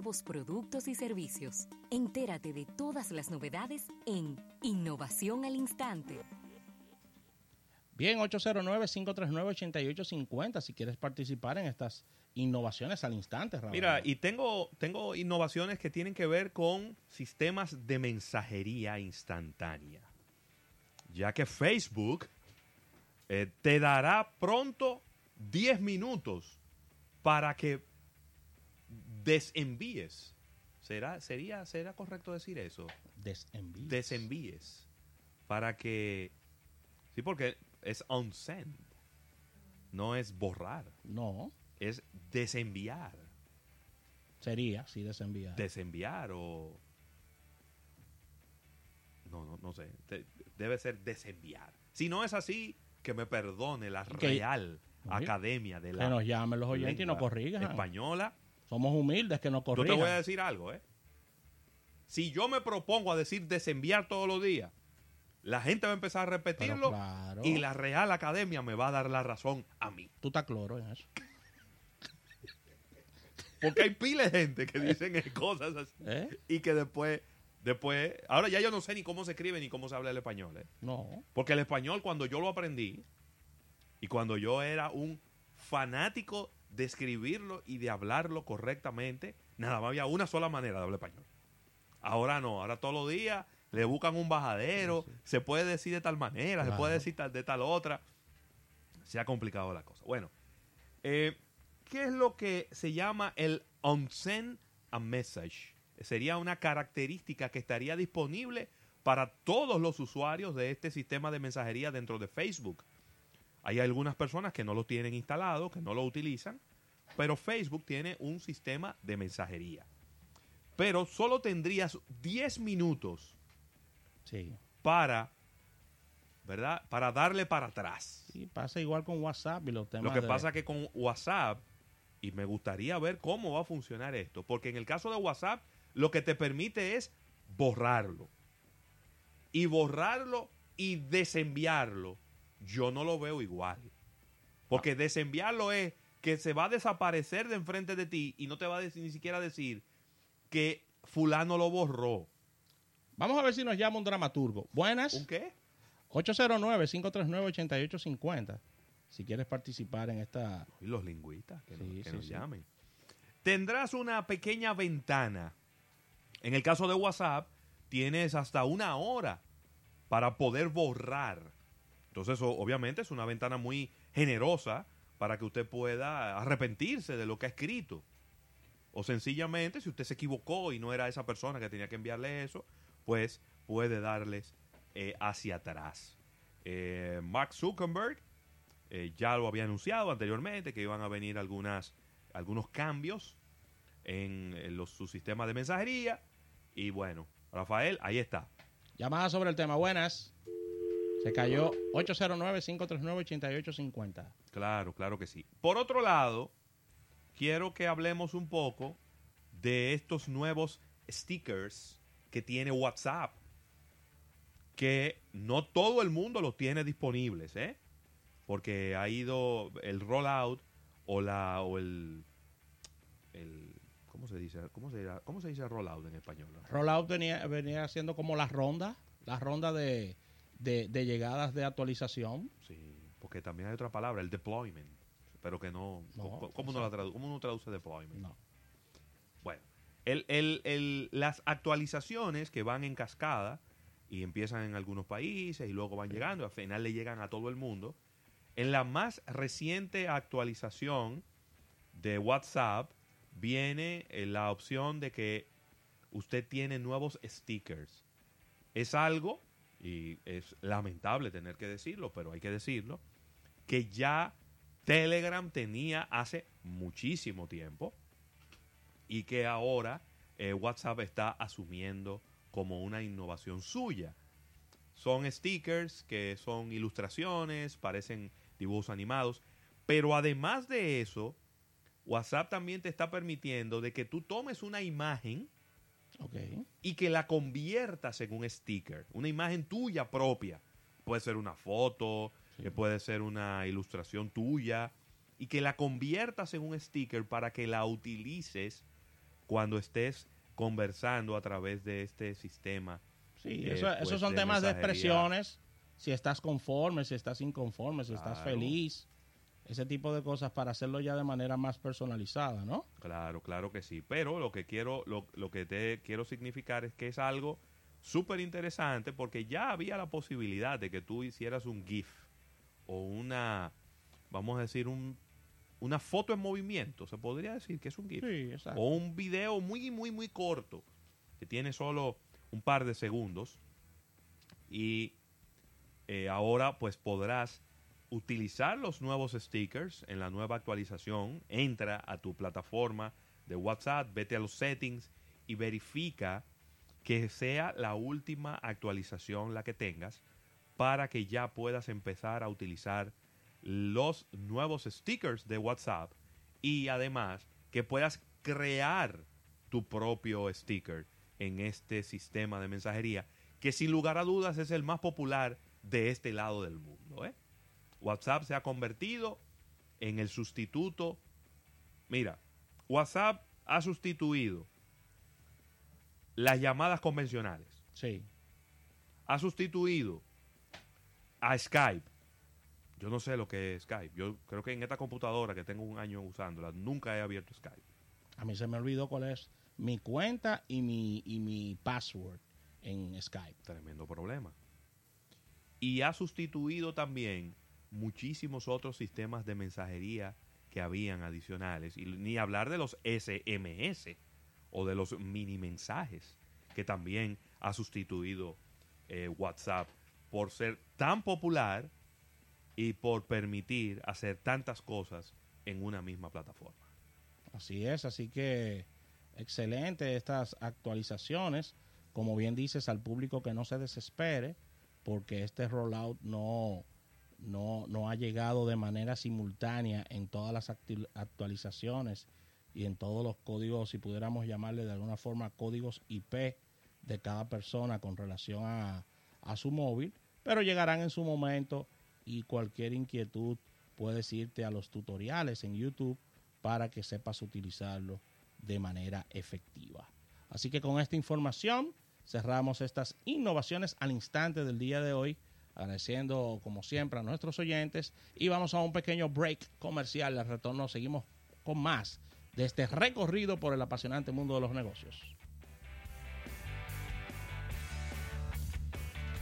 nuevos productos y servicios. Entérate de todas las novedades en Innovación al Instante. Bien, 809-539-8850 si quieres participar en estas innovaciones al instante. Raúl. Mira, y tengo, tengo innovaciones que tienen que ver con sistemas de mensajería instantánea. Ya que Facebook eh, te dará pronto 10 minutos para que desenvíes. ¿Será, sería, ¿Será correcto decir eso? Desenvíes. Desenvíes. Para que... Sí, porque es on send. No es borrar. No, Es desenviar. sería, sí, desenviar. Desenviar o... No, no, no sé. Debe ser desenviar. Si no es así, que me perdone la Que- Real Academia de que la nos llamen los oyentes y nos corrijan. Española. Somos humildes, que nos Yo corrijan. te voy a decir algo, ¿eh? Si yo me propongo a decir desenviar todos los días, la gente va a empezar a repetirlo claro. y la Real Academia me va a dar la razón a mí. Tú estás cloro en eso. Porque hay pila de gente que dicen eh, cosas así ¿Eh? y que después, después, ahora ya yo no sé ni cómo se escribe ni cómo se habla el español, ¿eh? No. Porque el español cuando yo lo aprendí y cuando yo era un fanático de escribirlo y de hablarlo correctamente, nada más había una sola manera de hablar español. Ahora no, ahora todos los días le buscan un bajadero, se puede decir de tal manera, se puede decir de tal otra. Se ha complicado la cosa. Bueno, eh, ¿qué es lo que se llama el on-send a message? Sería una característica que estaría disponible para todos los usuarios de este sistema de mensajería dentro de Facebook. Hay algunas personas que no lo tienen instalado, que no lo utilizan, pero Facebook tiene un sistema de mensajería. Pero solo tendrías 10 minutos Sí. para, ¿verdad? Para darle para atrás. Sí, pasa igual con WhatsApp y los temas Lo que de- pasa que con WhatsApp, y me gustaría ver cómo va a funcionar esto, porque en el caso de WhatsApp, lo que te permite es borrarlo. Y borrarlo y desenviarlo, yo no lo veo igual. Porque desenviarlo es que se va a desaparecer de enfrente de ti y no te va a decir, ni siquiera decir que fulano lo borró. Vamos a ver si nos llama un dramaturgo. Buenas. ¿Un qué? 809-539-8850. Si quieres participar en esta... Y los lingüistas, que, Sí, nos, que sí, nos sí. llamen. Tendrás una pequeña ventana. En el caso de WhatsApp, tienes hasta una hora para poder borrar. Entonces, obviamente, es una ventana muy generosa para que usted pueda arrepentirse de lo que ha escrito. O sencillamente, si usted se equivocó y no era esa persona que tenía que enviarle eso, pues puede darles eh, hacia atrás. Eh, Mark Zuckerberg eh, ya lo había anunciado anteriormente que iban a venir algunas, algunos cambios en, en los, su sistema de mensajería. Y bueno, Rafael, ahí está. Llamada sobre el tema. Buenas. Se cayó 809-539-8850. Claro, claro que sí. Por otro lado, quiero que hablemos un poco de estos nuevos stickers que tiene WhatsApp. Que no todo el mundo los tiene disponibles, ¿eh? Porque ha ido el rollout o la o el, el ¿cómo se dice? ¿Cómo se? ¿Cómo se dice rollout en español? Rollout venía, venía siendo como la ronda, la ronda de, de, de llegadas de actualización. Sí, porque también hay otra palabra, el deployment, pero que no, No, ¿cómo, cómo uno la tradu- cómo uno traduce deployment? No. Bueno, el- el- el- las actualizaciones que van en cascada y empiezan en algunos países y luego van llegando, al final le llegan a todo el mundo. En la más reciente actualización de WhatsApp viene eh, la opción de que usted tiene nuevos stickers. Es algo, y es lamentable tener que decirlo, pero hay que decirlo, que ya Telegram tenía hace muchísimo tiempo y que ahora eh, WhatsApp está asumiendo como una innovación suya. Son stickers que son ilustraciones, parecen dibujos animados, pero además de eso, WhatsApp también te está permitiendo de que tú tomes una imagen Ok. y que la conviertas en un sticker, una imagen tuya propia. Puede ser una foto, que puede ser una ilustración tuya, y que la conviertas en un sticker para que la utilices cuando estés conversando a través de este sistema. Sí, eh, eso- pues, esos son de temas de mensajería. expresiones. Si estás conforme, si estás inconforme, si estás Claro. feliz. Ese tipo de cosas para hacerlo ya de manera más personalizada, ¿no? Claro, claro que sí. Pero lo que quiero, lo, lo que te quiero significar es que es algo súper interesante porque ya había la posibilidad de que tú hicieras un GIF o una, vamos a decir, un, una foto en movimiento. Se podría decir que es un GIF. Sí, exacto. O un video muy, muy, muy corto que tiene solo un par de segundos. Y eh, ahora pues podrás utilizar los nuevos stickers en la nueva actualización. Entra a tu plataforma de WhatsApp, vete a los settings y verifica que sea la última actualización la que tengas para que ya puedas empezar a utilizar los nuevos stickers de WhatsApp y además que puedas crear tu propio sticker en este sistema de mensajería que sin lugar a dudas es el más popular de este lado del mundo. ¿eh? WhatsApp se ha convertido en el sustituto. Mira, WhatsApp ha sustituido las llamadas convencionales. Sí. Ha sustituido a Skype. Yo no sé lo que es Skype. Yo creo que en esta computadora que tengo un año usándola, nunca he abierto Skype. A mí se me olvidó cuál es mi cuenta y mi, y mi password en Skype. Tremendo problema. Y ha sustituido también muchísimos otros sistemas de mensajería que habían adicionales. Y ni hablar de los SMS o de los mini mensajes que también ha sustituido eh, WhatsApp por ser tan popular y por permitir hacer tantas cosas en una misma plataforma. Así es, así que excelente estas actualizaciones. Como bien dices, al público que no se desespere, porque este rollout no, no, no ha llegado de manera simultánea en todas las actualizaciones y en todos los códigos, si pudiéramos llamarle de alguna forma códigos IP de cada persona con relación a, a su móvil, pero llegarán en su momento y cualquier inquietud puedes irte a los tutoriales en YouTube para que sepas utilizarlo de manera efectiva. Así que con esta información cerramos estas innovaciones al instante del día de hoy, agradeciendo como siempre a nuestros oyentes y vamos a un pequeño break comercial. Al retorno seguimos con más de este recorrido por el apasionante mundo de los negocios.